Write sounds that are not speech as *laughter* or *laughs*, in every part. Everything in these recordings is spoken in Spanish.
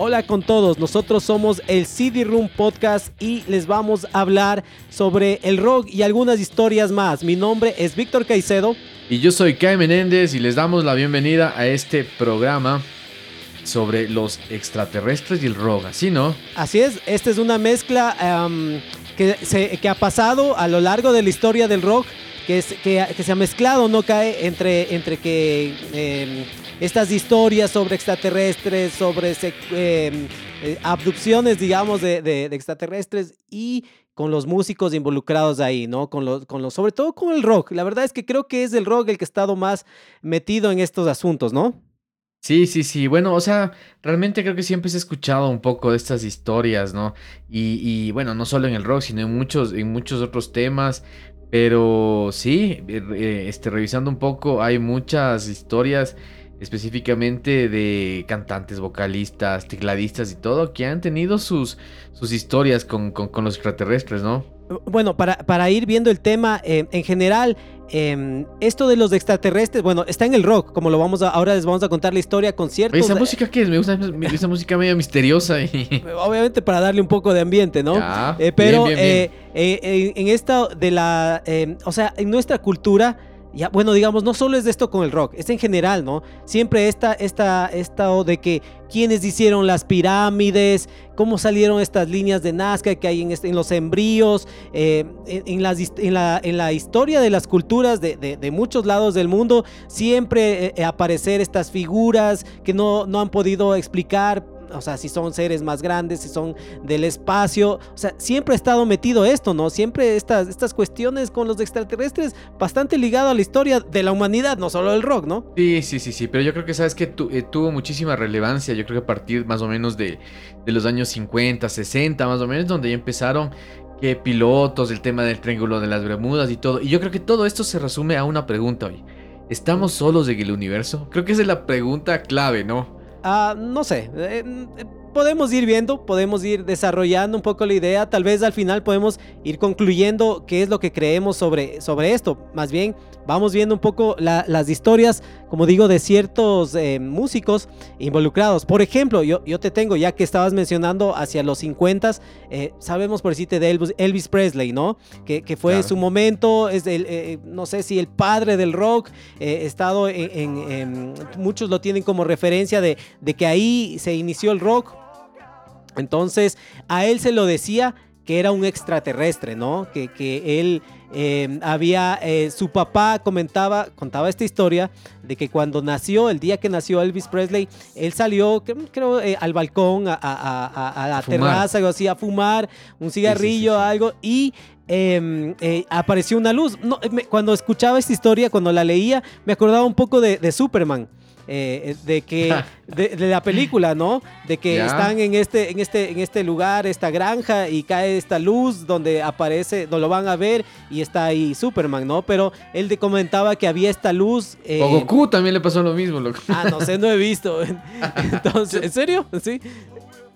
Hola con todos, nosotros somos el CD Room Podcast y les vamos a hablar sobre el rock y algunas historias más. Mi nombre es Víctor Caicedo. Y yo soy Kai Menéndez y les damos la bienvenida a este programa sobre los extraterrestres y el rock, ¿así no? Así es, esta es una mezcla um, que, se, que ha pasado a lo largo de la historia del rock, que, es, que, que se ha mezclado, ¿no? Cae entre, entre que... Eh, estas historias sobre extraterrestres, sobre eh, eh, abducciones, digamos, de, de, extraterrestres y con los músicos involucrados ahí, ¿no? Con los, con los, sobre todo con el rock. La verdad es que creo que es el rock el que ha estado más metido en estos asuntos, ¿no? Sí, sí, sí. Bueno, o sea, realmente creo que siempre se ha escuchado un poco de estas historias, ¿no? Y, y bueno, no solo en el rock, sino en muchos, en muchos otros temas. Pero sí, eh, este, revisando un poco, hay muchas historias específicamente de cantantes, vocalistas, tecladistas y todo, que han tenido sus, sus historias con, con, los extraterrestres, ¿no? Bueno, para, para ir viendo el tema, eh, en general, eh, esto de los extraterrestres, bueno, está en el rock, como lo vamos a, ahora les vamos a contar la historia con ciertos... ¿Esa música qué es? Me gusta esa música medio misteriosa. Y... *laughs* Obviamente para darle un poco de ambiente, ¿no? eh, pero bien, bien, bien. Eh, en esta de la... o sea, en nuestra cultura ya, bueno, digamos, no solo es esto con el rock, es en general, ¿no? Siempre esta, esta, esta de que quiénes hicieron las pirámides, cómo salieron estas líneas de Nazca que hay en, este, los embrios, eh, en, la, historia de las culturas de, de, muchos lados del mundo, siempre eh, aparecer estas figuras que no, no han podido explicar o sea, si son seres más grandes, si son del espacio, o sea, siempre ha estado metido esto, ¿no? Siempre estas, estas cuestiones con los extraterrestres, bastante ligado a la historia de la humanidad, no solo del rock, ¿no? Sí, sí, sí, sí, pero yo creo que sabes que tu, eh, tuvo muchísima relevancia, yo creo que a partir más o menos de, de los años 50, 60, más o menos, donde ya empezaron que pilotos, el tema del triángulo de las Bermudas y todo, y yo creo que todo esto se resume a una pregunta hoy. ¿Estamos solos en el universo? Creo que esa es la pregunta clave, ¿no? Uh, no sé, eh, podemos ir viendo, podemos ir desarrollando un poco la idea, tal vez al final podemos ir concluyendo qué es lo que creemos sobre, sobre esto, más bien vamos viendo un poco la, las historias, como digo, de ciertos eh, músicos involucrados. Por ejemplo, yo, yo te tengo, ya que estabas mencionando hacia los 50, eh, sabemos por decirte de Elvis, Elvis, Presley, ¿no? Que, que fue claro. su momento, es el, eh, no sé si el padre del rock, eh, estado en, en, en, muchos lo tienen como referencia de, de que ahí se inició el rock. Entonces, a él se lo decía que era un extraterrestre, ¿no? Que, que él eh, había, eh, su papá comentaba, contaba esta historia de que cuando nació, el día que nació Elvis Presley, él salió, creo, eh, al balcón, a, a, a, a la terraza, algo así, a fumar un cigarrillo, sí, sí, sí, algo, y eh, apareció una luz. No, me, cuando escuchaba esta historia, cuando la leía, me acordaba un poco de, de Superman. Eh, de que *laughs* de, de, la película, ¿no? De que yeah. están en este, en este, en este lugar, esta granja y cae esta luz donde aparece, no lo van a ver y está ahí Superman, ¿no? Pero él de comentaba que había esta luz. Eh... O Goku también le pasó lo mismo, loco. Ah, no sé, no he visto. *laughs* Entonces, ¿en serio? Sí.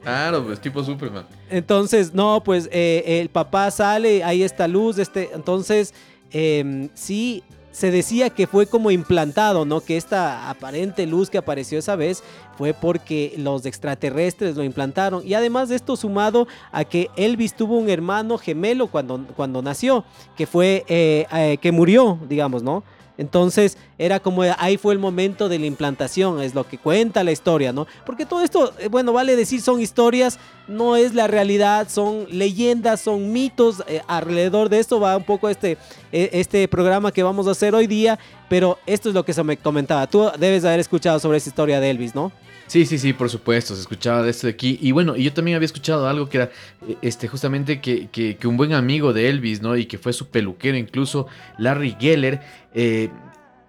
Claro, pues tipo Superman. Entonces, no, pues eh, el papá sale, hay esta luz, este, entonces, eh, sí, se decía que fue como implantado, ¿no? Que esta aparente luz que apareció esa vez fue porque los extraterrestres lo implantaron. Y además de esto sumado a que Elvis tuvo un hermano gemelo cuando, cuando nació, que fue, eh, eh, que murió, digamos, ¿no? Entonces era como ahí fue el momento de la implantación, es lo que cuenta la historia, ¿no? Porque todo esto, eh, bueno, vale decir, son historias, no es la realidad, son leyendas, son mitos, eh, alrededor de esto va un poco este, e, este programa que vamos a hacer hoy día, pero esto es lo que se me comentaba, tú debes haber escuchado sobre esa historia de Elvis, ¿no? Sí, sí, sí, por supuesto, se escuchaba de esto de aquí. Y bueno, yo también había escuchado algo que era eh, este, justamente que, que, un buen amigo de Elvis, ¿no? Y que fue su peluquero, incluso Larry Geller, eh,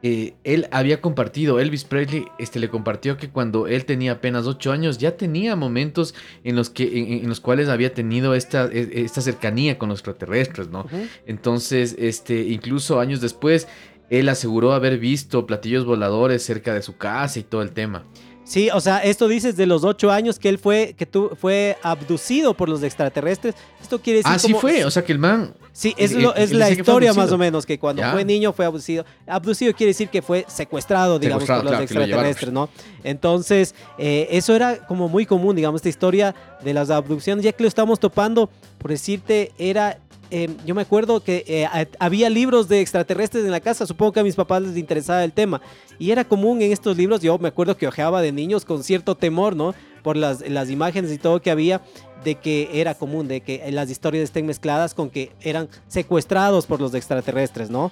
eh, él había compartido, Elvis Presley este, le compartió que cuando él tenía apenas 8 años ya tenía momentos en los, que, en, los cuales había tenido esta, e, esta cercanía con los extraterrestres, ¿no? Entonces, este, incluso años después, él aseguró haber visto platillos voladores cerca de su casa y todo el tema. Sí, o sea, esto dices de los ocho años que él fue, que tú, fue abducido por los extraterrestres. Esto quiere decir. Ah, sí fue, o sea que el man. Sí, es, lo, es la historia más o menos, que cuando fue niño fue abducido. Abducido quiere decir que fue secuestrado, digamos, por los extraterrestres, ¿no? Entonces, eh, eso era como muy común, digamos, esta historia de las abducciones, ya que lo estamos topando, por decirte, era Em, yo me acuerdo que eh, había libros de extraterrestres en la casa, supongo que a mis papás les interesaba el tema. Y era común en estos libros, yo me acuerdo que ojeaba de niños con cierto temor, ¿no? Por las, las imágenes y todo que había, de que era común, de que las historias estén mezcladas con que eran secuestrados por los extraterrestres, ¿no?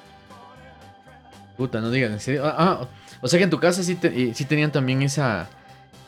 Puta, no digan, en serio. Ah, ah o sea que en tu casa sí, sí tenían también esa,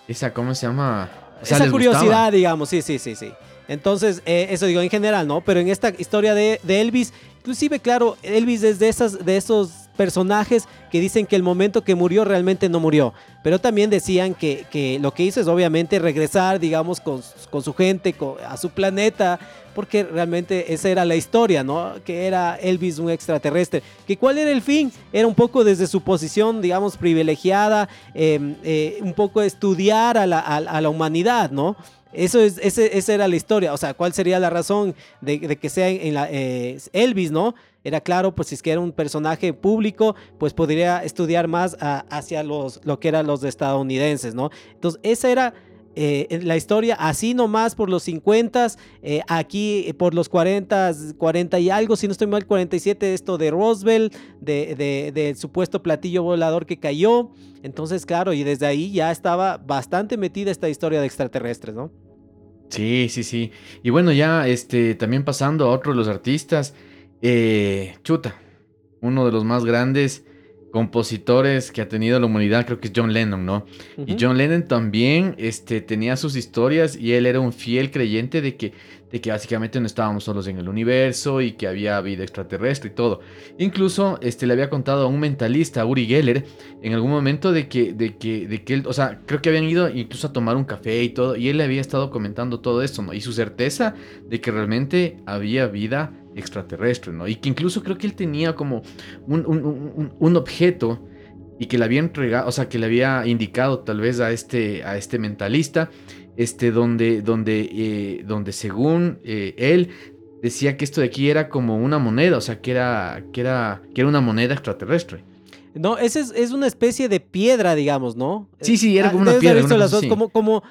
esa, ¿cómo se llama? esa curiosidad, digamos, sí, sí, sí, sí. Entonces, eh, eso digo en general, ¿no? Pero en esta historia de, Elvis, inclusive, claro, Elvis es de, esas, de esos personajes que dicen que el momento que murió realmente no murió. Pero también decían que, lo que hizo es obviamente regresar, digamos, con, su gente, a su planeta, porque realmente esa era la historia, ¿no? Que era Elvis un extraterrestre. Que cuál era el fin? Era un poco desde su posición, digamos, privilegiada, em, eh, un poco estudiar a la, a la humanidad, ¿no? Eso es, esa era la historia. O sea, ¿cuál sería la razón de, que sea en la, eh, Elvis, no? Era claro, pues si es que era un personaje público, pues podría estudiar más hacia los, lo que eran los estadounidenses, ¿no? Entonces, esa era eh, la historia, así nomás por los 50, eh, aquí por los 40, 40 y algo, si no estoy mal, 47, esto de Roosevelt, de, del supuesto platillo volador que cayó. Entonces, claro, y desde ahí ya estaba bastante metida esta historia de extraterrestres, ¿no? Sí, sí, sí. Y bueno, ya este, también pasando a otro de los artistas, eh, Chuta, uno de los más grandes compositores que ha tenido la humanidad, creo que es John Lennon, ¿no? Y John Lennon también este, tenía sus historias y él era un fiel creyente de que de que básicamente no estábamos solos en el universo y que había vida extraterrestre y todo. Incluso este, le había contado a un mentalista, Uri Geller, en algún momento de que, de que, de que él, o sea, creo que habían ido incluso a tomar un café y todo, y él le había estado comentando todo esto, ¿no? Y su certeza de que realmente había vida extraterrestre, ¿no? Y que incluso creo que él tenía como un, un, un, objeto y que le había entregado, o sea, que le había indicado tal vez a este, a este mentalista este, donde, donde, eh, donde según eh, él decía que esto de aquí era como una moneda, o sea, que era, que era, que era una moneda extraterrestre. No, ese es, es una especie de piedra, digamos, ¿no? Sí, sí, era como una piedra. como, como,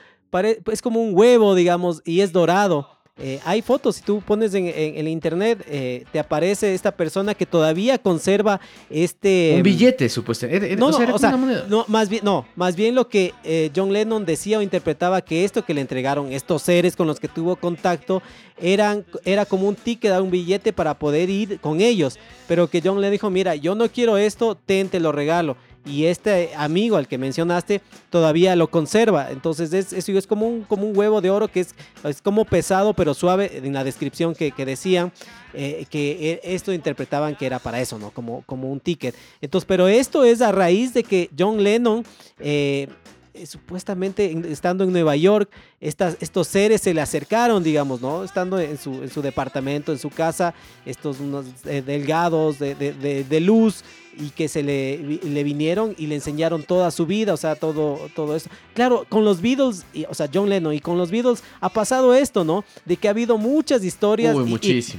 es como un huevo, digamos, y es dorado. Eh, hay fotos, si tú pones en, el internet, eh, te aparece esta persona que todavía conserva este... Un mm, billete, supuestamente. No, no, o sea, no, más bien, no, más bien lo que eh, John Lennon decía o interpretaba que esto que le entregaron estos seres con los que tuvo contacto eran, era como un ticket, un billete para poder ir con ellos. Pero que John le dijo, mira, yo no quiero esto, ten, te lo regalo y este amigo al que mencionaste todavía lo conserva. Entonces es, es como un, como un huevo de oro que es, es como pesado pero suave en la descripción que, que decían. Eh, que e, esto interpretaban que era para eso, ¿no? Como, como un ticket. Entonces, pero esto es a raíz de que John Lennon eh, eh, supuestamente estando en Nueva York, estas, estos seres se le acercaron, digamos, ¿no? Estando en su, en su departamento, en su casa, estos unos delgados de, de, de, luz, y que se le, le, vinieron y le enseñaron toda su vida, o sea, todo, todo eso. Claro, con los Beatles, o sea, John Lennon y con los Beatles ha pasado esto, ¿no? De que ha habido muchas historias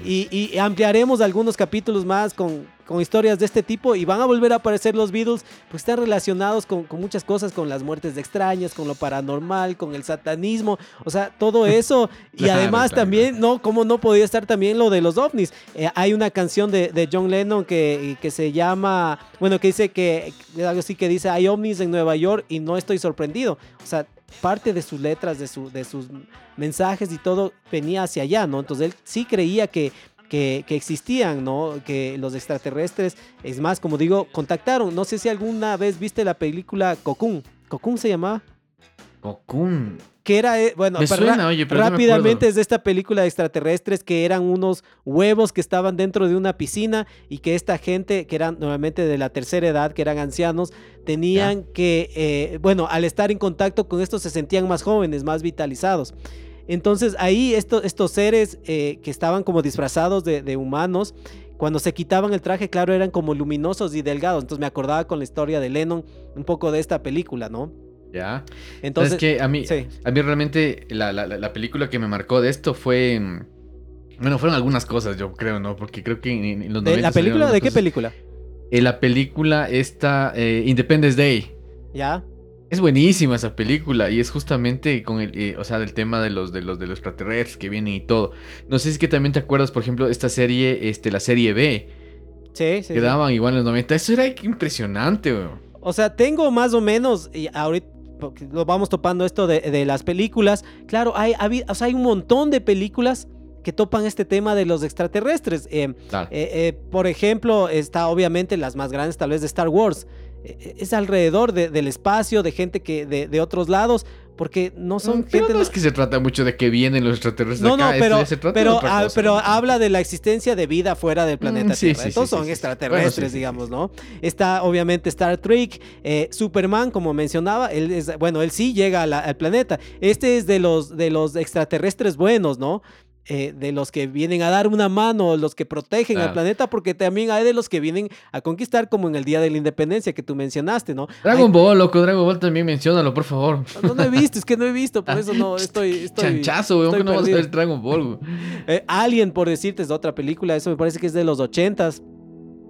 y, y, ampliaremos algunos capítulos más con, con historias de este tipo y van a volver a aparecer los Beatles, pues están relacionados con, con, muchas cosas, con las muertes de extraños, con lo paranormal, con el satanismo, o sea, todo *laughs* eso. y además también, ¿no? ¿Cómo no podía estar también lo de los ovnis? Eh, hay una canción de, de John Lennon que, que se llama llama, bueno, que dice que, algo así que dice, hay ovnis en Nueva York y no estoy sorprendido. O sea, parte de sus letras, de, su, de sus mensajes y todo venía hacia allá, ¿no? Entonces él sí creía que, que, existían, ¿no? Que los extraterrestres, es más, como digo, contactaron. No sé si alguna vez viste la película Cocoon. ¿Cocoon se llamaba? Cocoon que era, eh, bueno, rápidamente es de esta película de extraterrestres que eran unos huevos que estaban dentro de una piscina y que esta gente, que eran nuevamente de la tercera edad, que eran ancianos, tenían que, eh, bueno, al estar en contacto con estos se sentían más jóvenes, más vitalizados. Entonces ahí estos, estos seres eh, que estaban como disfrazados de, de humanos, cuando se quitaban el traje, claro, eran como luminosos y delgados. Entonces me acordaba con la historia de Lennon un poco de esta película, ¿no? Ya. Entonces. Es que a mí, a mí realmente la, película que me marcó de esto fue. Bueno, fueron algunas cosas, yo creo, ¿no? Porque creo que en, los ¿De ¿La película? ¿De qué película? En la película esta, eh, Independence Day. Ya. Es buenísima esa película y es justamente con el, eh, o sea, del tema de los, de los, de los extraterrestres que vienen y todo. No sé si es que también te acuerdas, por ejemplo, esta serie, este, la serie B. Sí, sí. Que daban igual en los 90. Eso era impresionante, güey. O sea, tengo más o menos, y ahorita lo vamos topando esto de, las películas. Claro, hay, hay, hay un montón de películas que topan este tema de los extraterrestres. Eh, eh, eh, por ejemplo, está obviamente las más grandes tal vez de Star Wars. es alrededor del espacio, de gente que de, de, otros lados, porque no son mm, gente. No es que se trata mucho de que vienen los extraterrestres. No, no, pero, pero, pero habla de la existencia de vida fuera del mm, planeta Tierra. Estos son extraterrestres, digamos, ¿no? Está obviamente Star Trek, eh, Superman, como mencionaba, él es, bueno, él sí llega al planeta. Este es de los, de los extraterrestres buenos, ¿no? Eh, de los que vienen a dar una mano, los que protegen al planeta, porque también hay de los que vienen a conquistar, como en el Día de la Independencia que tú mencionaste, ¿no? Dragon Ball, loco, Dragon Ball también menciónalo, por favor. No, no, he visto, es que no he visto, por *laughs* eso no estoy. estoy Chanchazo, weón, que no vas a ver Dragon Ball, *laughs* eh, Alien, por decirte, es otra película, eso me parece que es de los ochentas.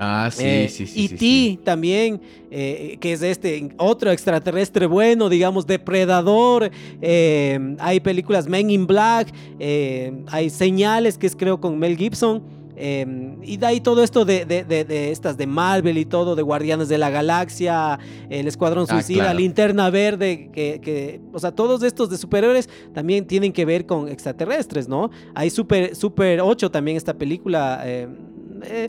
Ah, sí, eh, sí, sí. Y sí, también, eh, que es este otro extraterrestre bueno, digamos, depredador. Eh, hay películas Men in Black, hay señales que es creo con Mel Gibson. y de ahí todo esto de, de, estas de Marvel y todo, de Guardianes de la Galaxia, el Escuadrón ah, Suicida, Linterna Verde, que, que, o sea, todos estos de superhéroes también tienen que ver con extraterrestres, ¿no? Hay Super, Super 8 también, esta película eh,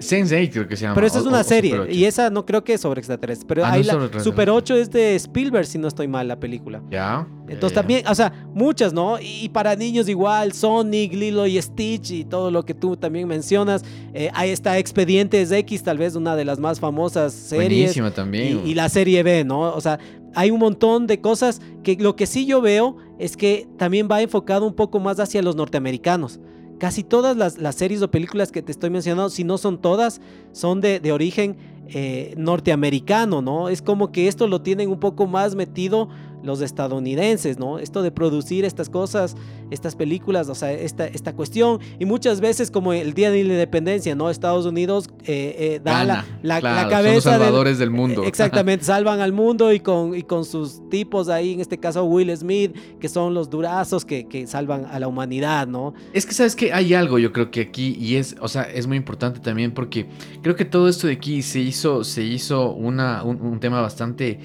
Sense, 8 creo que se llama. Pero esa es una serie y esa no creo que es sobre extraterrestres. Pero ah, Super 8 es de Spielberg, si no estoy mal, la película. Ya. Entonces también, o sea, muchas, ¿no? Y para niños igual, Sonic, Lilo y Stitch y todo lo que tú también mencionas. Eh, ahí está Expedientes X, tal vez una de las más famosas series. Buenísima también. Y, y la serie B, ¿no? O sea, hay un montón de cosas que lo que sí yo veo es que también va enfocado un poco más hacia los norteamericanos. Casi todas las, series o películas que te estoy mencionando, si no son todas, son de, origen eh, norteamericano, ¿no? Es como que esto lo tienen un poco más metido los estadounidenses, ¿no? Esto de producir estas cosas, estas películas, o sea, esta, esta cuestión. Y muchas veces, como el Día de la Independencia, ¿no? Estados Unidos eh, eh, da la, la, cabeza. Son salvadores del, mundo. Exactamente, *laughs* salvan al mundo y con, y con sus tipos ahí, en este caso Will Smith, que son los durazos que, que salvan a la humanidad, ¿no? Es que, ¿sabes que Hay algo, yo creo que aquí, y es, o sea, es muy importante también porque creo que todo esto de aquí se hizo, se hizo una, un, un tema bastante,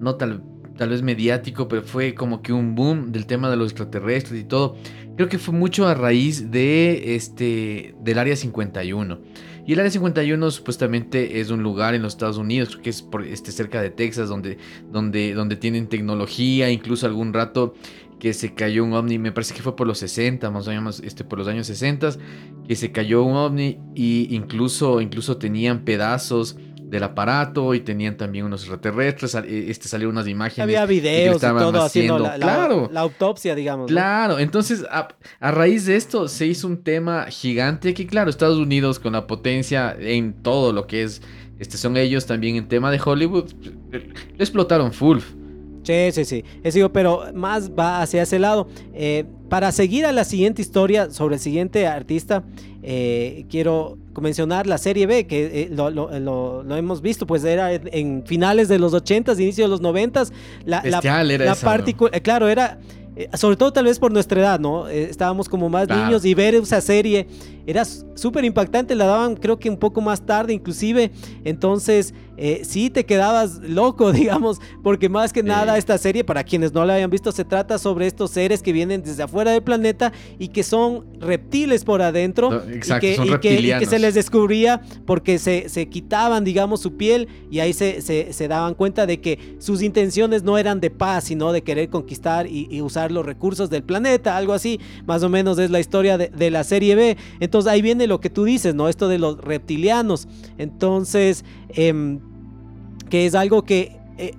no tal tal vez mediático, pero fue como que un boom del tema de los extraterrestres y todo. Creo que fue mucho a raíz de este del área 51. Y el área 51 supuestamente es un lugar en los Estados Unidos, creo que es por, este, cerca de Texas, donde, donde, donde tienen tecnología, incluso algún rato que se cayó un ovni, me parece que fue por los 60, más o menos este, por los años 60, que se cayó un ovni y incluso, incluso tenían pedazos del aparato y tenían también unos extraterrestres. Eh, este salió unas imágenes. Había videos y todo haciendo la, claro, la, autopsia, digamos. Claro, entonces a, raíz de esto se hizo un tema gigante que, claro, Estados Unidos con la potencia en todo lo que es, este, son ellos también en tema de Hollywood, explotaron full. Sí, sí, sí. Es digo, pero más va hacia ese lado. Eh, para seguir a la siguiente historia sobre el siguiente artista, eh, quiero mencionar la serie B, que eh, lo, hemos visto, pues era en, finales de los 80s, inicio de los 90s. La, Bestial, era Claro, era eh, sobre todo tal vez por nuestra edad, ¿no? Eh, estábamos como más niños y ver esa serie era súper impactante, la daban creo que un poco más tarde inclusive, entonces eh, sí te quedabas loco, *laughs* digamos, porque más que nada esta serie, para quienes no la hayan visto, se trata sobre estos seres que vienen desde afuera del planeta y que son reptiles por adentro exacto, y, que, son y, que, se les descubría porque se, se quitaban, digamos, su piel y ahí se, se, se, daban cuenta de que sus intenciones no eran de paz, sino de querer conquistar y, y usar los recursos del planeta, algo así, más o menos es la historia de, la serie B. Entonces ahí viene lo que tú dices, ¿no? Esto de los reptilianos. Entonces, eh, que es algo que eh,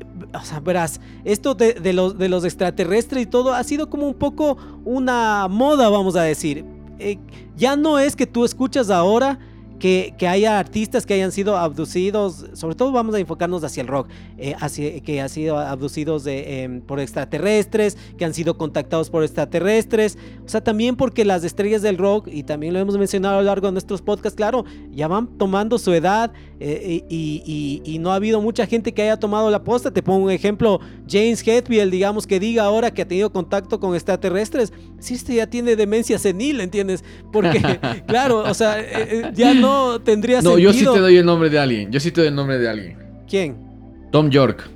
verás, esto de, de, los, de los extraterrestres y todo ha sido como un poco una moda, vamos a decir. Eh, ya no es que tú escuchas ahora que, haya artistas que hayan sido abducidos, sobre todo vamos a enfocarnos hacia el rock, eh, que han sido abducidos de, eh, por extraterrestres, que han sido contactados por extraterrestres, o sea, también porque las estrellas del rock, y también lo hemos mencionado a lo largo de nuestros podcasts, claro, ya van tomando su edad eh, y, no ha habido mucha gente que haya tomado la posta. Te pongo un ejemplo, James Hetfield, digamos que diga ahora que ha tenido contacto con extraterrestres, si este ya tiene demencia senil, ¿entiendes? Porque, *laughs* claro, o sea, ya no no tendría no, sentido. yo sí te doy el nombre de alguien. Yo sí te doy el nombre de alguien. ¿Quién? Tom York.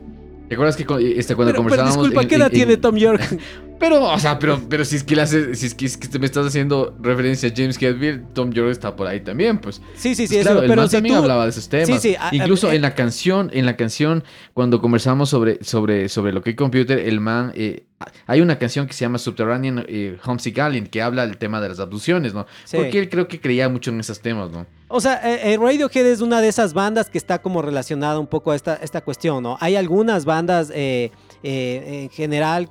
¿Te acuerdas que este, cuando pero, conversábamos? Pero disculpa, en, ¿qué edad en, tiene Tom York? *laughs* Pero, o sea, pero, pero si es que le hace, si es que, es que me estás haciendo referencia a James Hetfield, Tom York está por ahí también, pues. Sí, sí, sí, pues, claro, eso, pero el si también tú... hablaba de esos temas. Sí, sí, a, Incluso a, en la canción, en la canción, cuando conversamos sobre, sobre, sobre lo que hay computer, el man, eh, hay una canción que se llama Subterranean eh, Homesick Alien que habla del tema de las abducciones, ¿no? Sí. Porque él creo que creía mucho en esos temas, ¿no? O sea, eh, Radiohead es una de esas bandas que está como relacionada un poco a esta, esta cuestión, ¿no? Hay algunas bandas eh, eh, en general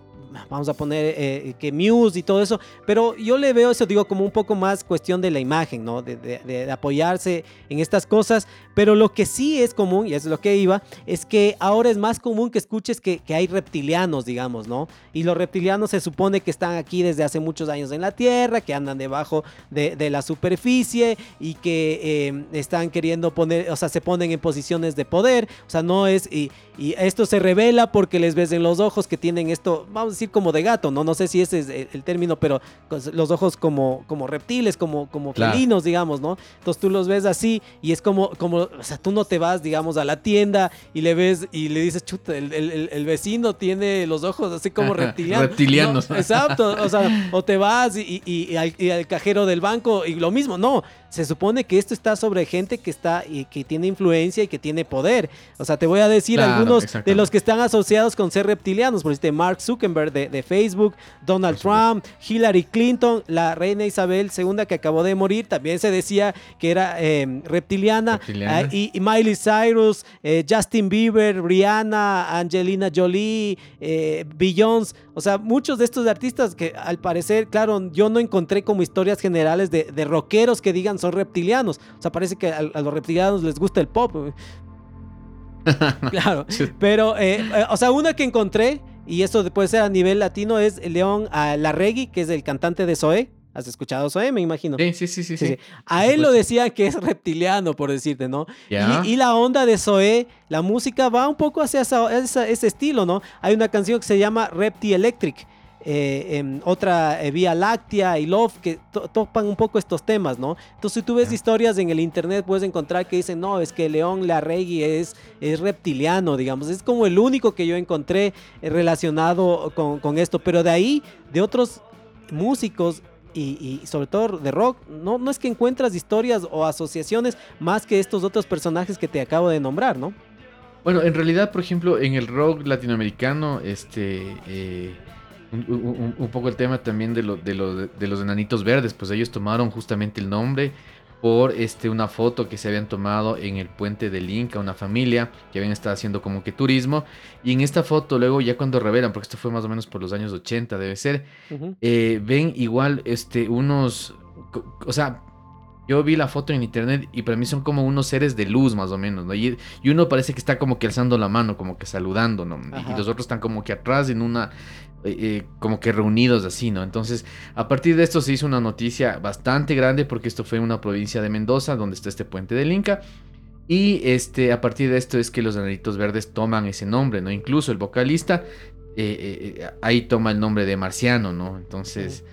vamos a poner eh, que Muse y todo eso, pero yo le veo eso, digo, como un poco más cuestión de la imagen, ¿no? De, de, de, apoyarse en estas cosas, pero lo que sí es común, y es lo que iba, es que ahora es más común que escuches que, que hay reptilianos, digamos, ¿no? Y los reptilianos se supone que están aquí desde hace muchos años en la Tierra, que andan debajo de, de la superficie y que eh, están queriendo poner, o sea, se ponen en posiciones de poder, o sea, no es, y, y esto se revela porque les ves en los ojos que tienen esto, vamos a decir, como de gato, ¿no? No sé si ese es el, el término, pero los ojos como, como reptiles, como, como Claro. felinos, digamos, ¿no? Entonces tú los ves así y es como, como, o sea, tú no te vas, digamos, a la tienda y le ves y le dices, chuta, el, el- el vecino tiene los ojos así como reptilianos. Reptilianos. No, exacto, o sea, o te vas y, y- y al, y al cajero del banco y lo mismo, no. Se supone que esto está sobre gente que está y que tiene influencia y que tiene poder. O sea, te voy a decir Claro, algunos de los que están asociados con ser reptilianos. Por ejemplo, Mark Zuckerberg de, de Facebook, Donald. Trump, Hillary Clinton, la reina Isabel II que acabó de morir, también se decía que era eh, reptiliana. Reptiliana. Ah, y, y Miley Cyrus, eh, Justin Bieber, Rihanna, Angelina Jolie, eh, Beyoncé. O sea, muchos de estos artistas que al parecer, claro, yo no encontré como historias generales de, de rockeros que digan son reptilianos. O sea, parece que a, a los reptilianos les gusta el pop. *laughs* Claro, pero, eh, eh, o sea, una que encontré, y esto puede ser a nivel latino, es León Larregui, que es el cantante de Zoé. ¿Has escuchado Zoé? Me imagino. Sí, sí, sí, sí. Sí, sí. sí. A él lo decía que es reptiliano, por decirte, ¿no? Ya. Y, y la onda de Zoé, la música va un poco hacia esa- esa- ese estilo, ¿no? Hay una canción que se llama Repti Electric. Eh, otra eh, Vía Láctea y Love que to- topan un poco estos temas, ¿no? Entonces si tú ves historias en el internet puedes encontrar que dicen, no, es que León Larregui es, es reptiliano, digamos, es como el único que yo encontré eh, relacionado con, con esto, pero de ahí, de otros músicos y, y sobre todo de rock, no, no es que encuentras historias o asociaciones más que estos otros personajes que te acabo de nombrar, ¿no? Bueno, en realidad, por ejemplo, en el rock latinoamericano, este, eh, un, un- un poco el tema también de, lo- de, lo- de los enanitos verdes, pues ellos tomaron justamente el nombre por este, una foto que se habían tomado en el puente del Inca, una familia que habían estado haciendo como que turismo, y en esta foto luego ya cuando revelan, porque esto fue más o menos por los años 80, debe ser, eh, ven igual este, unos, o sea, yo vi la foto en internet y para mí son como unos seres de luz más o menos, ¿no? Y, y uno parece que está como que alzando la mano, como que saludando, ¿no? Ajá. Y los otros están como que atrás en una, eh, eh, como que reunidos así, ¿no? Entonces, a partir de esto se hizo una noticia bastante grande porque esto fue en una provincia de Mendoza, donde está este puente del Inca. Y este, a partir de esto es que los Enanitos Verdes toman ese nombre, ¿no? Incluso el vocalista ahí toma el nombre de Marciano, ¿no? Entonces...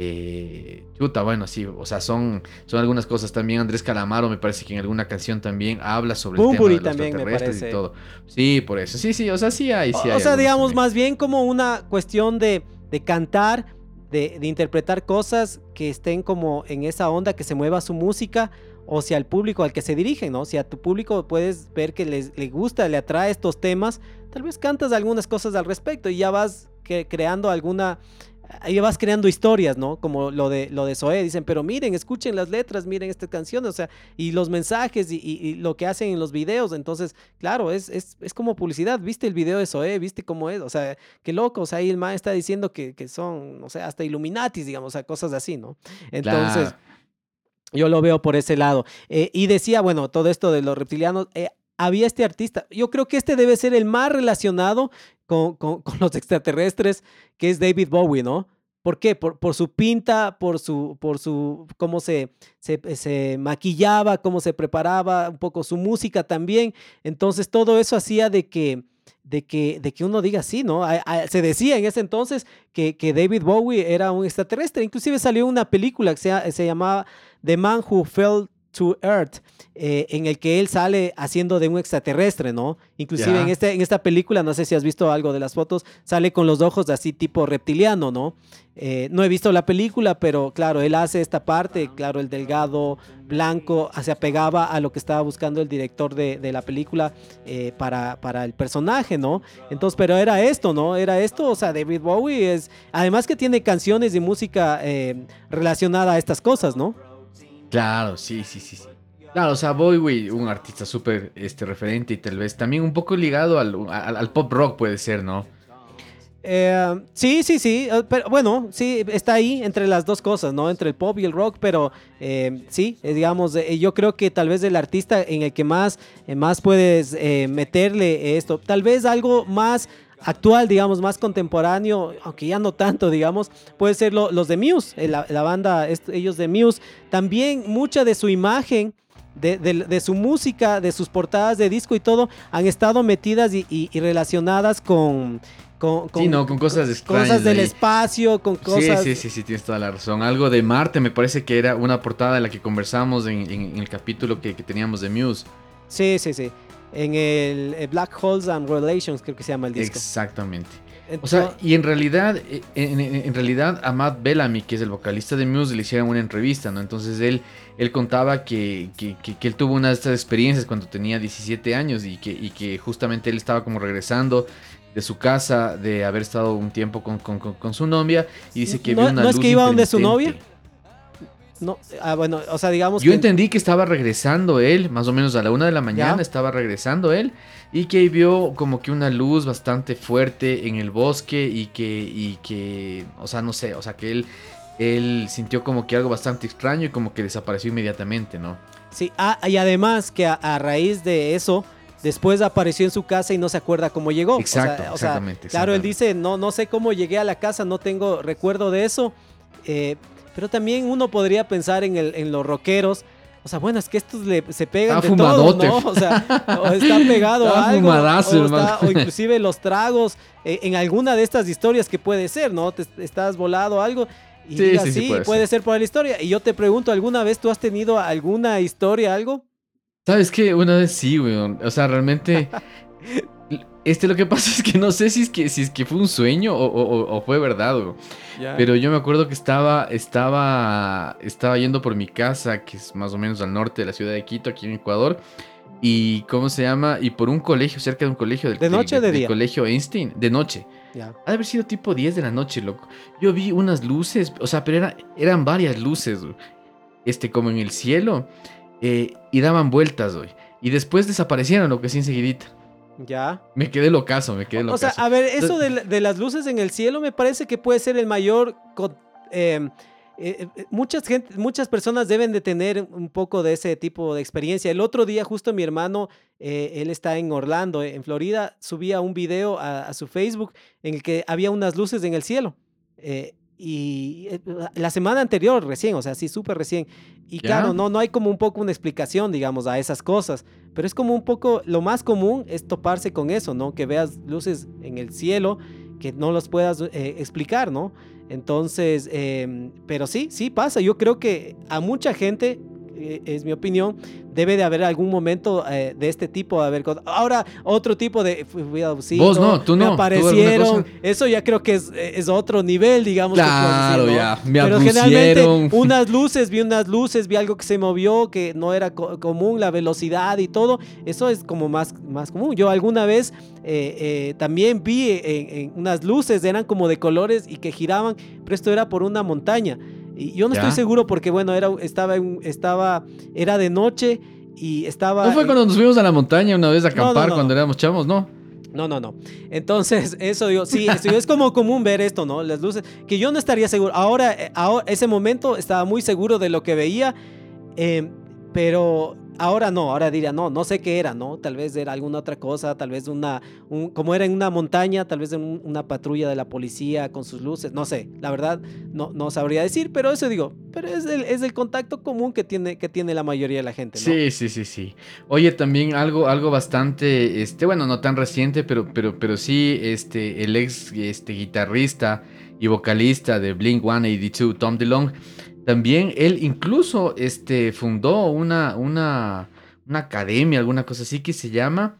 Eh, chuta, bueno, sí, o sea, son, son algunas cosas. También Andrés Calamaro me parece que en alguna canción también habla sobre el tema de los extraterrestres y todo. Sí, por eso. Sí, sí, o sea, sí hay. Sí o, sea, digamos, más bien como una cuestión de, de cantar, de, de, interpretar cosas que estén como en esa onda, que se mueva su música, o si al público al que se dirigen, ¿no? Si a tu público puedes ver que les, le gusta, le atrae estos temas, tal vez cantas algunas cosas al respecto y ya vas que, creando alguna ahí vas creando historias, ¿no? Como lo de, lo de Zoé, dicen, pero miren, escuchen las letras, miren estas canciones, o sea, y los mensajes y, lo que hacen en los videos, entonces, claro, es, es, es, como publicidad, viste el video de Zoé, viste cómo es, o sea, qué loco, o sea, ahí el man está diciendo que, que son, o sea, hasta Illuminatis, digamos, o sea, cosas así, ¿no? Entonces... Yo lo veo por ese lado. Eh, y decía, bueno, todo esto de los reptilianos, eh, había este artista. Yo creo que este debe ser el más relacionado con, con, los extraterrestres, que es David Bowie, ¿no? ¿Por qué? Por, por su pinta, por su, por su, cómo se, se, maquillaba, cómo se preparaba, un poco su música también. Entonces todo eso hacía de que, de que, de que uno diga sí, ¿no? se decía en ese entonces que, que, David Bowie era un extraterrestre. Inclusive salió una película que se, se llamaba The Man Who Fell to Earth, eh, en el que él sale haciendo de un extraterrestre, ¿no? Inclusive en, este, en esta película, no sé si has visto algo de las fotos, sale con los ojos así tipo reptiliano, ¿no? Eh, no he visto la película, pero claro, él hace esta parte, claro, el delgado blanco se apegaba a lo que estaba buscando el director de, de la película eh, para, para el personaje, ¿no? Entonces, pero era esto, ¿no? Era esto, o sea, David Bowie es, además que tiene canciones y música relacionada a estas cosas, ¿no? Claro, sí, sí, sí, sí. Claro, o sea, Bowie, un artista súper este, referente y tal vez también un poco ligado al, al, pop rock puede ser, ¿no? Eh, sí, sí, sí, eh, pero bueno, sí, está ahí entre las dos cosas, ¿no? Entre el pop y el rock, pero eh, sí, digamos, yo creo que tal vez el artista en el que más, más puedes meterle esto, tal vez algo más actual, digamos, más contemporáneo, aunque ya no tanto, digamos, puede ser los de Muse, eh, la, banda, ellos de Muse. También mucha de su imagen, de, su música, de sus portadas de disco y todo, han estado metidas y, relacionadas con, con, sí, no, con cosas Cosas del espacio, con cosas... Sí, sí, sí, sí, tienes toda la razón. Algo de Marte, me parece que era una portada de la que conversamos en, el capítulo que, que, teníamos de Muse. Sí, sí, sí en el eh, Black Holes and Relations, creo que se llama el disco. Exactamente. o sea, y en realidad, eh, en, realidad a Matt Bellamy, que es el vocalista de Muse, le hicieron una entrevista, ¿no? Entonces él, él contaba que, que, él tuvo una de estas experiencias cuando tenía 17 años y que, y que justamente él estaba como regresando de su casa, de haber estado un tiempo con, con, con, su novia, y dice que ¿No, vio una ¿No es que iba donde su novia? No, ah, bueno, o sea, digamos. Yo entendí que estaba regresando él, más o menos a la una de la mañana estaba regresando él, y que vio como que una luz bastante fuerte en el bosque y que, y que, o sea, no sé, o sea, que él, él sintió como que algo bastante extraño y como que desapareció inmediatamente, ¿no? Sí, ah, y además que a, raíz de eso, después apareció en su casa y no se acuerda cómo llegó. Exacto, exactamente, Claro, él dice, no, no sé cómo llegué a la casa, no tengo recuerdo de eso. Eh, pero también uno podría pensar en, el, en los rockeros. O sea, bueno, es que estos le, se pegan de todo, ¿no? O sea, o está pegado a algo. O, o, inclusive los tragos. Eh, en alguna de estas historias que puede ser, ¿no? Te, estás volado algo. Y sí, sí, sí, puede, ser. por la historia. Y yo te pregunto, ¿alguna vez tú has tenido alguna historia, algo? ¿Sabes qué? Una vez sí, güey. O sea, realmente *laughs* Este, lo que *laughs* pasa es que no sé si es que, si es que fue un sueño o, fue verdad, Pero yo me acuerdo que estaba, estaba, estaba yendo por mi casa, que es más o menos al norte de la ciudad de Quito, aquí en Ecuador. Y, ¿cómo se llama? Y por un colegio, cerca de un colegio del, ¿De noche o de día? colegio Einstein, de noche. Ha de haber sido tipo 10 de la noche, loco. Yo vi unas luces, o sea, pero eran varias luces, este, como en el cielo, eh, y daban vueltas, güey. Y después desaparecieron, lo que sí enseguidita. Ya. Me quedé locazo, me quedé locazo. O sea, a ver, eso de, las luces en el cielo me parece que puede ser el mayor... Em, eh, eh, muchas, gente, muchas personas deben de tener un poco de ese tipo de experiencia. El otro día justo mi hermano, eh, él está en Orlando, en Florida, subía un video a, su Facebook en el que había unas luces en el cielo. Y la semana anterior recién, o sea, sí, súper recién. Y claro, no, no hay como un poco una explicación, digamos, a esas cosas. Pero es como un poco, lo más común es toparse con eso, ¿no? Que veas luces en el cielo que no los puedas eh, explicar, ¿no? Entonces, em, pero sí, sí pasa. Yo creo que a mucha gente, eh, es mi opinión, debe de haber algún momento eh, de este tipo. Haber Ahora, otro tipo de. Sí, Vos no, tú no. aparecieron. Eso ya creo que es, es otro nivel, digamos. Claro, ya. Me Pero generalmente, *laughs* unas luces, vi unas luces, vi algo que se movió, que no era común, la velocidad y todo. Eso es como más, más común. Yo alguna vez eh, eh, también vi unas luces, eran como de colores y que giraban, pero esto era por una montaña. Y yo no estoy seguro porque, bueno, era, estaba, estaba, era de noche y estaba... ¿No fue cuando nos fuimos a la montaña una vez a acampar cuando éramos chavos, no? No, no, no. Entonces, *laughs* eso digo, sí, es como común ver esto, ¿no? Las luces, que yo no estaría seguro. Ahora, eh, ahora ese momento estaba muy seguro de lo que veía, eh, pero Ahora no, ahora diría, no, no sé qué era, ¿no? Tal vez era alguna otra cosa, tal vez una, como era en una montaña, tal vez en una patrulla de la policía con sus luces, no sé, la verdad no, no sabría decir, pero eso digo, pero es el, es el contacto común que tiene, que tiene la mayoría de la gente, ¿no? Sí, sí, sí, sí. Oye, también algo, algo bastante, este, bueno, no tan reciente, pero, pero, pero sí, este, el ex este, guitarrista y vocalista de Blink 182, Tom DeLonge, también él incluso este, fundó una, una, academia, alguna cosa así que se llama,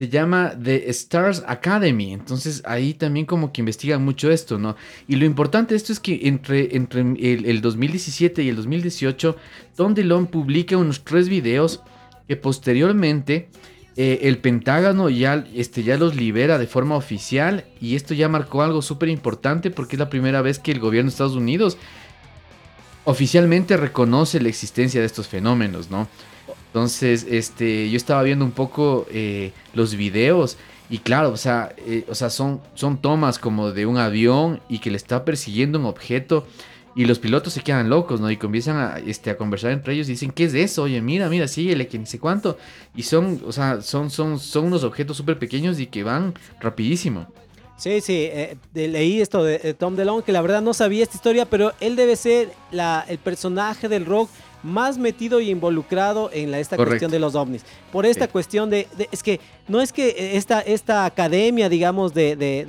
se llama The Stars Academy. Entonces ahí también como que investigan mucho esto, ¿no? Y lo importante de esto es que entre, entre el, 2017 y el 2018, Tom DeLonge publica unos tres videos que posteriormente eh, el Pentágono ya, este, ya los libera de forma oficial y esto ya marcó algo súper importante porque es la primera vez que el gobierno de Estados Unidos oficialmente reconoce la existencia de estos fenómenos, ¿no? Entonces, este, yo estaba viendo un poco eh, los videos y claro, o sea, eh, o sea son, son tomas como de un avión y que le está persiguiendo un objeto y los pilotos se quedan locos, ¿no? Y comienzan a, este, a conversar entre ellos y dicen, ¿qué es eso? Oye, mira, mira, síguele, que ni sé cuánto. Y son, o sea, son, son, son unos objetos súper pequeños y que van rapidísimo. Sí, sí, eh, leí esto de, Tom DeLonge, que la verdad no sabía esta historia, pero él debe ser la, el personaje del rock más metido y involucrado en la, esta cuestión de los ovnis. Por esta cuestión de, Es que no es que esta, esta academia, digamos, de, de,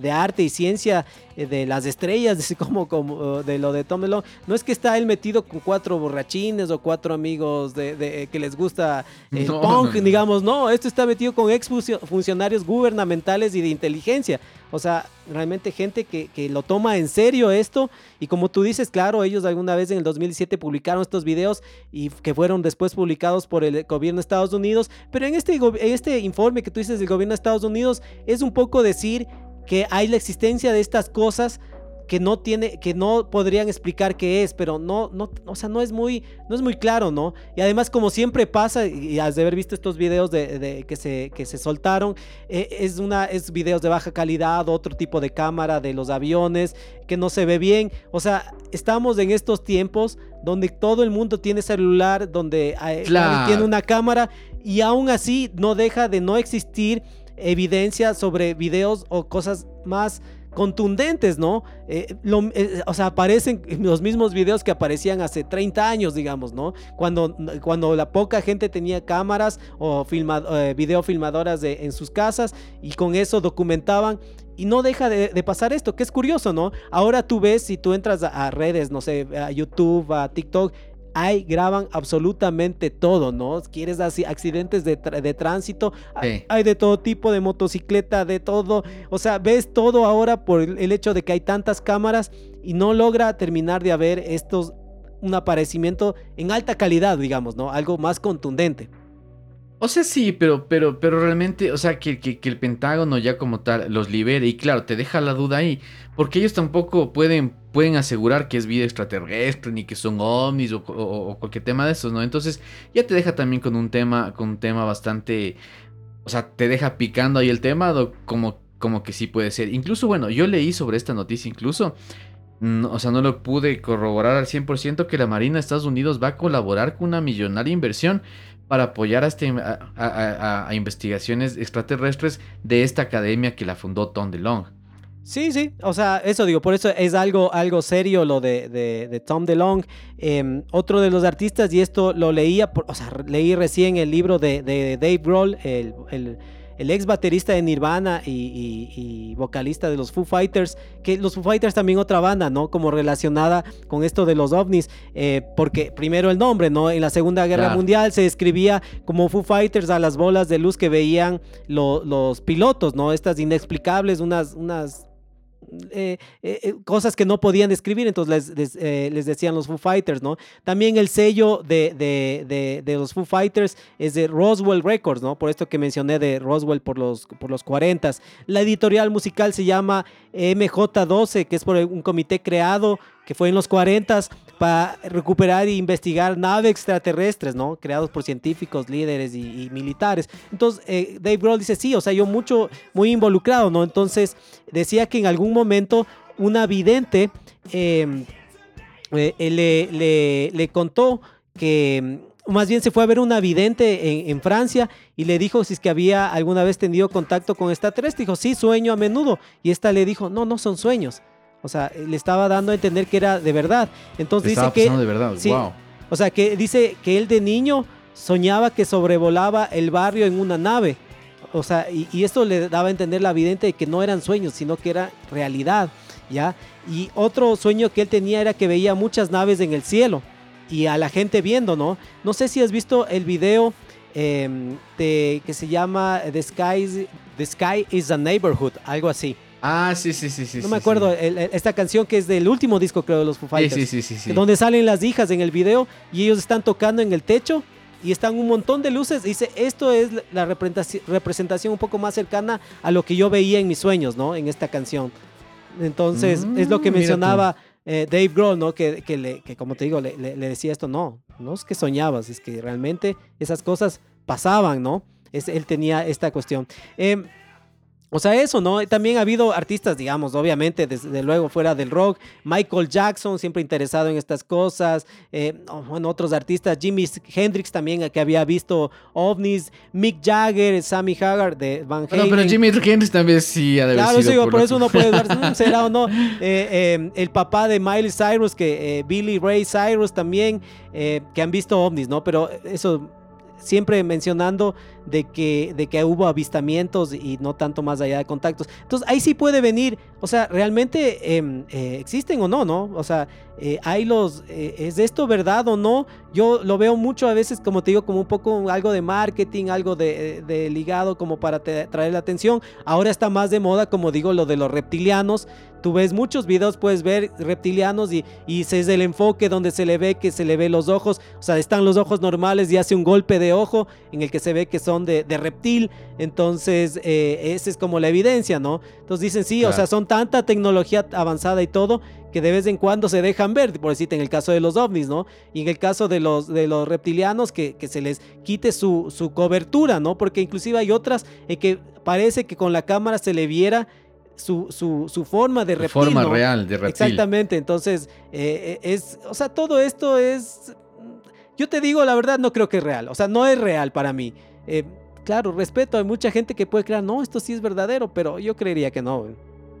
de arte y ciencia eh, de las estrellas, *laughs* como, como de lo de Tom DeLonge, no es que está él metido con cuatro borrachines o cuatro amigos de, que les gusta el punk, digamos, no, esto está metido con ex funcionarios gubernamentales y de inteligencia. O sea, realmente gente que, que, lo toma en serio esto. Y como tú dices, claro, ellos alguna vez en el 2017 publicaron estos videos y que fueron después publicados por el gobierno de Estados Unidos. Pero en este, en este informe que tú dices del gobierno de Estados Unidos es un poco decir que hay la existencia de estas cosas que no tiene que no podrían explicar qué es, pero no no o sea, no es muy no es muy claro, ¿no? Y además como siempre pasa y has de haber visto estos videos de, que se que se soltaron eh, es una es videos de baja calidad, otro tipo de cámara de los aviones que no se ve bien, o sea, estamos en estos tiempos donde todo el mundo tiene celular, donde hay, tiene una cámara y aún así no deja de no existir evidencia sobre videos o cosas más contundentes, ¿no? Eh, eh, o sea, aparecen los mismos videos que aparecían hace 30 años, digamos, ¿no? Cuando, cuando la poca gente tenía cámaras o filma, eh, videofilmadoras en sus casas y con eso documentaban. Y no deja de, pasar esto, que es curioso, ¿no? Ahora tú ves, si tú entras a redes, no sé, a YouTube, a TikTok, hay, graban absolutamente todo, ¿no? Quieres así, accidentes de, tránsito, hay, de todo tipo, de motocicleta, de todo. O sea, ves todo ahora por el, hecho de que hay tantas cámaras y no logra terminar de haber estos, un aparecimiento en alta calidad, digamos, ¿no? Algo más contundente. O sea, sí, pero, pero, pero realmente, o sea, que, que, el Pentágono ya como tal los libere y claro, te deja la duda ahí, porque ellos tampoco pueden, pueden asegurar que es vida extraterrestre, ni que son ovnis o, cualquier tema de esos, ¿no? Entonces ya te deja también con un tema, con un tema bastante, o sea, te deja picando ahí el tema, como, como que sí puede ser. Incluso, bueno, yo leí sobre esta noticia, incluso, o sea, no lo pude corroborar al 100% que la Marina de Estados Unidos va a colaborar con una millonaria inversión para apoyar a, este, a, investigaciones extraterrestres de esta academia que la fundó Tom DeLonge. Sí, sí, o sea, eso digo, por eso es algo, algo serio lo de, de, Tom DeLonge. Em, otro de los artistas, y esto lo leía, o sea, leí recién el libro de, Dave Grohl, el ex baterista de Nirvana y, vocalista de los Foo Fighters, que los Foo Fighters también otra banda, ¿no? Como relacionada con esto de los ovnis, eh, porque primero el nombre, ¿no? En la Segunda Guerra Mundial se escribía como Foo Fighters a las bolas de luz que veían los pilotos, ¿no? Estas inexplicables, unas, unas eh, eh, eh, cosas que no podían describir, entonces les, decían los Foo Fighters, ¿no? También el sello de, de, los Foo Fighters es de Roswell Records, ¿no? Por esto que mencioné de Roswell por los, por los 40. La editorial musical se llama MJ12, que es por un comité creado que fue en los 40 para recuperar e investigar naves extraterrestres, ¿no? Creados por científicos, líderes y, militares. Entonces, eh, Dave Grohl dice, sí, o sea, yo mucho, muy involucrado, ¿no? Entonces, decía que en algún momento una vidente em, eh, le, le, contó que más bien se fue a ver una vidente en, Francia y le dijo si es que había alguna vez tenido contacto con extraterrestres. Dijo, sí, sueño a menudo. Y esta le dijo, no, no son sueños. O sea, le estaba dando a entender que era de verdad. Entonces dice que. de verdad, wow. O sea, que dice que él de niño soñaba que sobrevolaba el barrio en una nave. O sea, y, esto le daba a entender la vidente de que no eran sueños, sino que era realidad, ¿ya? Y otro sueño que él tenía era que veía muchas naves en el cielo y a la gente viendo, ¿no? No sé si has visto el video em, de, que se llama The Sky, The Sky is a Neighborhood, algo así. Ah, sí, sí, sí, sí. No me acuerdo, esta canción que es del último disco, creo, de los Foo Fighters. Sí, sí, sí, Donde salen las hijas en el video y ellos están tocando en el techo y están un montón de luces. Dice, esto es la representación un poco más cercana a lo que yo veía en mis sueños, ¿no? En esta canción. Entonces, es lo que mm, mencionaba eh, Dave Grohl, ¿no? Que, le, que como te digo, le, decía esto, no, no es que soñabas, es que realmente esas cosas pasaban, ¿no? Es, él tenía esta cuestión. Eh, o sea, eso, ¿no? También ha habido artistas, digamos, obviamente, desde luego fuera del rock. Michael Jackson, siempre interesado en estas cosas. Eh, bueno, otros artistas. Jimi Hendrix también, que había visto ovnis. Mick Jagger, Sammy Hagar de Van Halen. No, pero Jimi Hendrix también sí ha de Claro, sido por, eso uno puede mm, *laughs* será o no. Eh, eh, el papá de Miley Cyrus, que Billy Ray Cyrus también, que han visto ovnis, ¿no? Pero eso siempre mencionando de que, de que hubo avistamientos y no tanto más allá de contactos. Entonces ahí sí puede venir, o sea, realmente em, eh, existen o no, ¿no? O sea, eh, hay los, eh, ¿es esto verdad o no? Yo lo veo mucho a veces, como te digo, como un poco algo de marketing, algo de, ligado como para traer la atención. Ahora está más de moda, como digo, lo de los reptilianos. Tú ves muchos videos, puedes ver reptilianos y, y es el enfoque donde se le ve que se le ve los ojos, o sea, están los ojos normales y hace un golpe de ojo en el que se ve que son de, reptil. Entonces, eh, esa es como la evidencia, ¿no? Entonces dicen, sí, o sea, son tanta tecnología avanzada y todo que de vez en cuando se dejan ver, por decirte, en el caso de los ovnis, ¿no? Y en el caso de los, de los reptilianos, que, se les quite su, su, cobertura, ¿no? Porque inclusive hay otras en que parece que con la cámara se le viera su, su, forma de reptil. Forma real de reptil. Exactamente, entonces, eh, es, o sea, todo esto es... Yo te digo, la verdad, no creo que es real, o sea, no es real para mí. Eh, claro, respeto, hay mucha gente que puede creer, no, esto sí es verdadero, pero yo creería que no.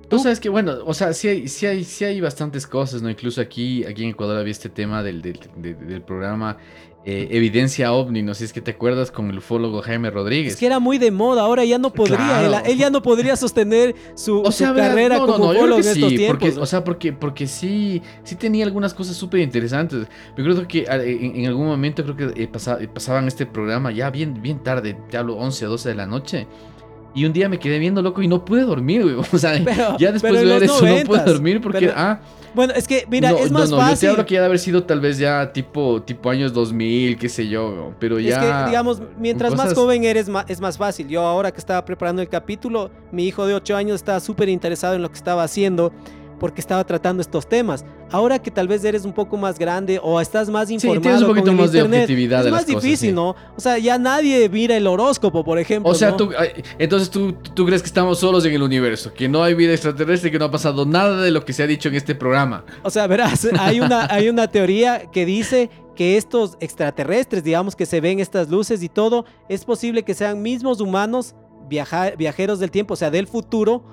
Tú sabes que, bueno, o sea, sí hay, sí hay, sí hay bastantes cosas, ¿no? Incluso aquí, aquí en Ecuador había este tema del, del, del programa eh, evidencia ovni, no sé si es que te acuerdas con el ufólogo Jaime Rodríguez. Es que era muy de moda, ahora ya no podría, él, ya no podría sostener su, carrera como ufólogo en estos tiempos. o sea, porque, porque sí, sí tenía algunas cosas súper interesantes. Yo creo que ah, en, algún momento creo que eh, eh, pasaban este programa ya bien, bien tarde, ya hablo 11 o 12 de la noche. Y un día me quedé viendo loco y no pude dormir, güey. *laughs* O sea, ya después de ver eso no pude dormir porque, ah, bueno, es que, mira, es más no, no, fácil. Yo te hablo que ya de haber sido tal vez ya tipo, tipo años 2000, qué sé yo, pero ya... Es que, digamos, mientras más joven eres, es más fácil. Yo ahora que estaba preparando el capítulo, mi hijo de 8 años estaba súper interesado en lo que estaba haciendo porque estaba tratando estos temas. Ahora que tal vez eres un poco más grande o estás más informado, sí, tienes un poquito más de objetividad. Es más difícil, ¿no? O sea, ya nadie mira el horóscopo, por ejemplo. O sea, tú, entonces tú, tú crees que estamos solos en el universo, que no hay vida extraterrestre, que no ha pasado nada de lo que se ha dicho en este programa. O sea, verás, *laughs* hay una, hay una teoría que dice que estos extraterrestres, digamos que se ven estas luces y todo, es posible que sean mismos humanos viajeros del tiempo, o sea, del futuro,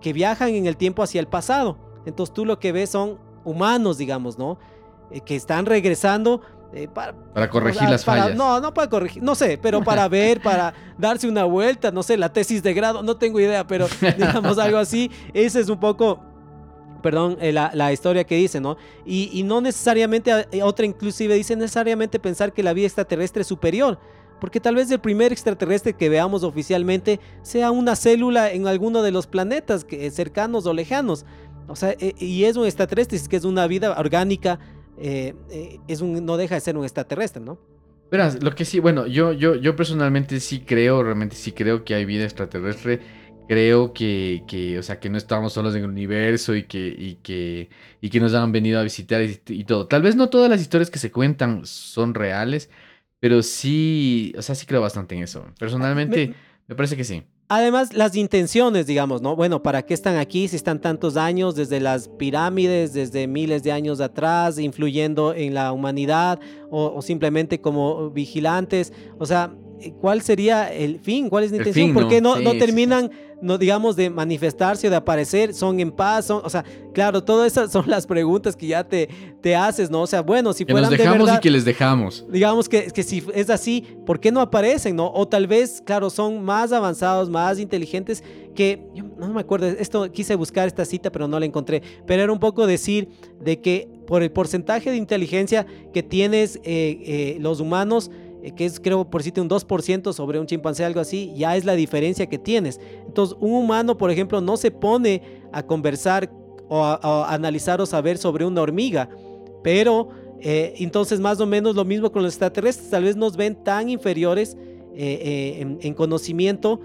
que viajan en el tiempo hacia el pasado. Entonces tú lo que ves son humanos, digamos, ¿no? Eh, que están regresando eh, para, para, corregir las fallas. No, no para corregir, no sé, pero para *laughs* ver, para darse una vuelta, no sé, la tesis de grado, no tengo idea, pero *laughs* digamos algo así. Ese es un poco perdón, eh, la, historia que dice, ¿no? Y, y, no necesariamente, otra inclusive dice necesariamente pensar que la vida extraterrestre es superior, porque tal vez el primer extraterrestre que veamos oficialmente sea una célula en alguno de los planetas que, cercanos o lejanos. O sea, e, y es un extraterrestre, es que es una vida orgánica, eh, eh, es un, no deja de ser un extraterrestre, ¿no? Verás, lo que sí, bueno, yo, yo, yo personalmente sí creo, realmente sí creo que hay vida extraterrestre. Creo que, que, o sea, que no estamos solos en el universo y que, y que, y que nos han venido a visitar y, y todo. Tal vez no todas las historias que se cuentan son reales, pero sí, o sea, sí creo bastante en eso. Personalmente, me, parece que sí. Además, las intenciones, digamos, ¿no? Bueno, ¿para qué están aquí si están tantos años, desde las pirámides, desde miles de años atrás, influyendo en la humanidad o simplemente como vigilantes? O sea, ¿cuál sería el fin? ¿Cuál es la intención? ¿Por qué no, no terminan, no digamos, de manifestarse o de aparecer? ¿Son en paz? o sea, claro, todas esas *laughs* son las preguntas que ya te, te haces, ¿no? O sea, bueno, si que nos dejamos y que les dejamos. Digamos que, que si es así, ¿por qué no aparecen, no? O tal vez, claro, son más avanzados, más inteligentes que, yo no me acuerdo, esto quise buscar esta cita, pero no la encontré, pero era un poco decir de que por el porcentaje de inteligencia que tienes eh, eh, los humanos, que es creo por decirte un 2% sobre un chimpancé, algo así, ya es la diferencia que tienes. Entonces, un humano, por ejemplo, no se pone a conversar o a, analizar o saber sobre una hormiga, pero eh, entonces más o menos lo mismo con los extraterrestres, tal vez nos ven tan inferiores eh, en, conocimiento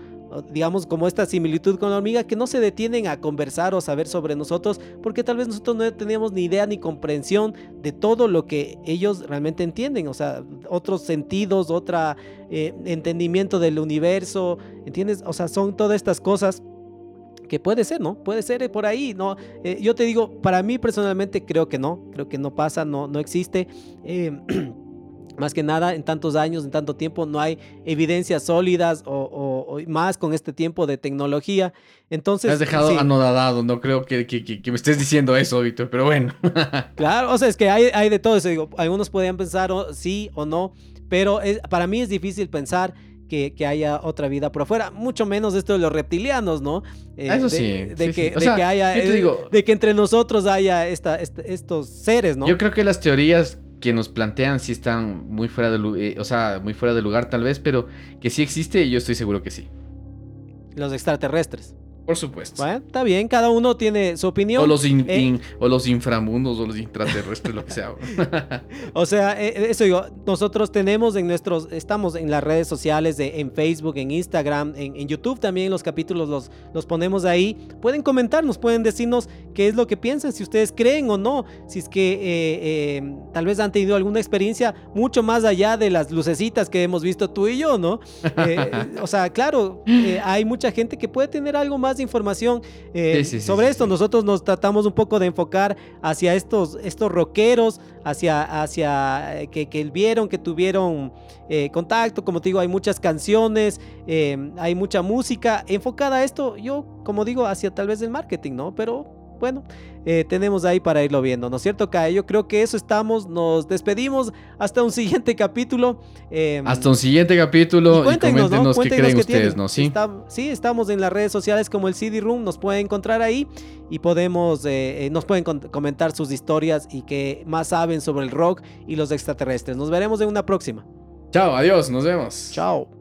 digamos, como esta similitud con la hormiga, que no se detienen a conversar o saber sobre nosotros, porque tal vez nosotros no teníamos ni idea ni comprensión de todo lo que ellos realmente entienden, o sea, otros sentidos, otro eh, entendimiento del universo, ¿entiendes? O sea, son todas estas cosas que puede ser, ¿no? Puede ser por ahí, ¿no? Eh, yo te digo, para mí personalmente creo que no, creo que no pasa, no, no existe. Eh, *clears throat* Más que nada, en tantos años, en tanto tiempo, no hay evidencias sólidas o, más con este tiempo de tecnología. Entonces. Me has dejado anodadado, no creo que, me estés diciendo eso, Víctor, pero bueno. *laughs* claro, o sea, es que hay, hay de todo eso. Digo, algunos podrían pensar sí o no, pero para mí es difícil pensar que, haya otra vida por afuera, mucho menos esto de los reptilianos, ¿no? Eh, eso sí. De, que, haya. Eh, de que entre nosotros haya esta, estos seres, ¿no? Yo creo que las teorías que nos plantean si están muy fuera de eh, o sea, muy fuera de lugar tal vez, pero que sí existe, yo estoy seguro que sí. Los extraterrestres. Por supuesto. Bueno, está bien, cada uno tiene su opinión. O los, eh, o los inframundos o los intraterrestres, lo que sea. *laughs* o sea, eh, eso digo, nosotros tenemos en nuestros, estamos en las redes sociales, de, en Facebook, en Instagram, en, YouTube también los capítulos los, los ponemos ahí. Pueden comentarnos, pueden decirnos qué es lo que piensan, si ustedes creen o no, si es que eh, tal vez han tenido alguna experiencia mucho más allá de las lucecitas que hemos visto tú y yo, ¿no? o sea, claro, hay mucha gente que puede tener algo más información eh, sobre esto. Nosotros nos tratamos un poco de enfocar hacia estos, estos rockeros, hacia, hacia eh, que, que vieron, que tuvieron eh, contacto. Como te digo, hay muchas canciones, hay mucha música enfocada a esto. Yo, como digo, hacia tal vez el marketing, ¿no? Pero bueno, eh, tenemos ahí para irlo viendo, ¿no es cierto, Kai? Yo creo que eso estamos, nos despedimos hasta un *laughs* siguiente capítulo. Em, hasta un siguiente capítulo y, cuéntenos, qué creen ustedes, ¿no? ¿Sí? sí, estamos en las redes sociales como el CD Room, nos pueden encontrar ahí y podemos, eh, eh, nos pueden comentar sus historias y que más saben sobre el rock y los extraterrestres. Nos veremos en una próxima. Chao, adiós, nos vemos. Chao.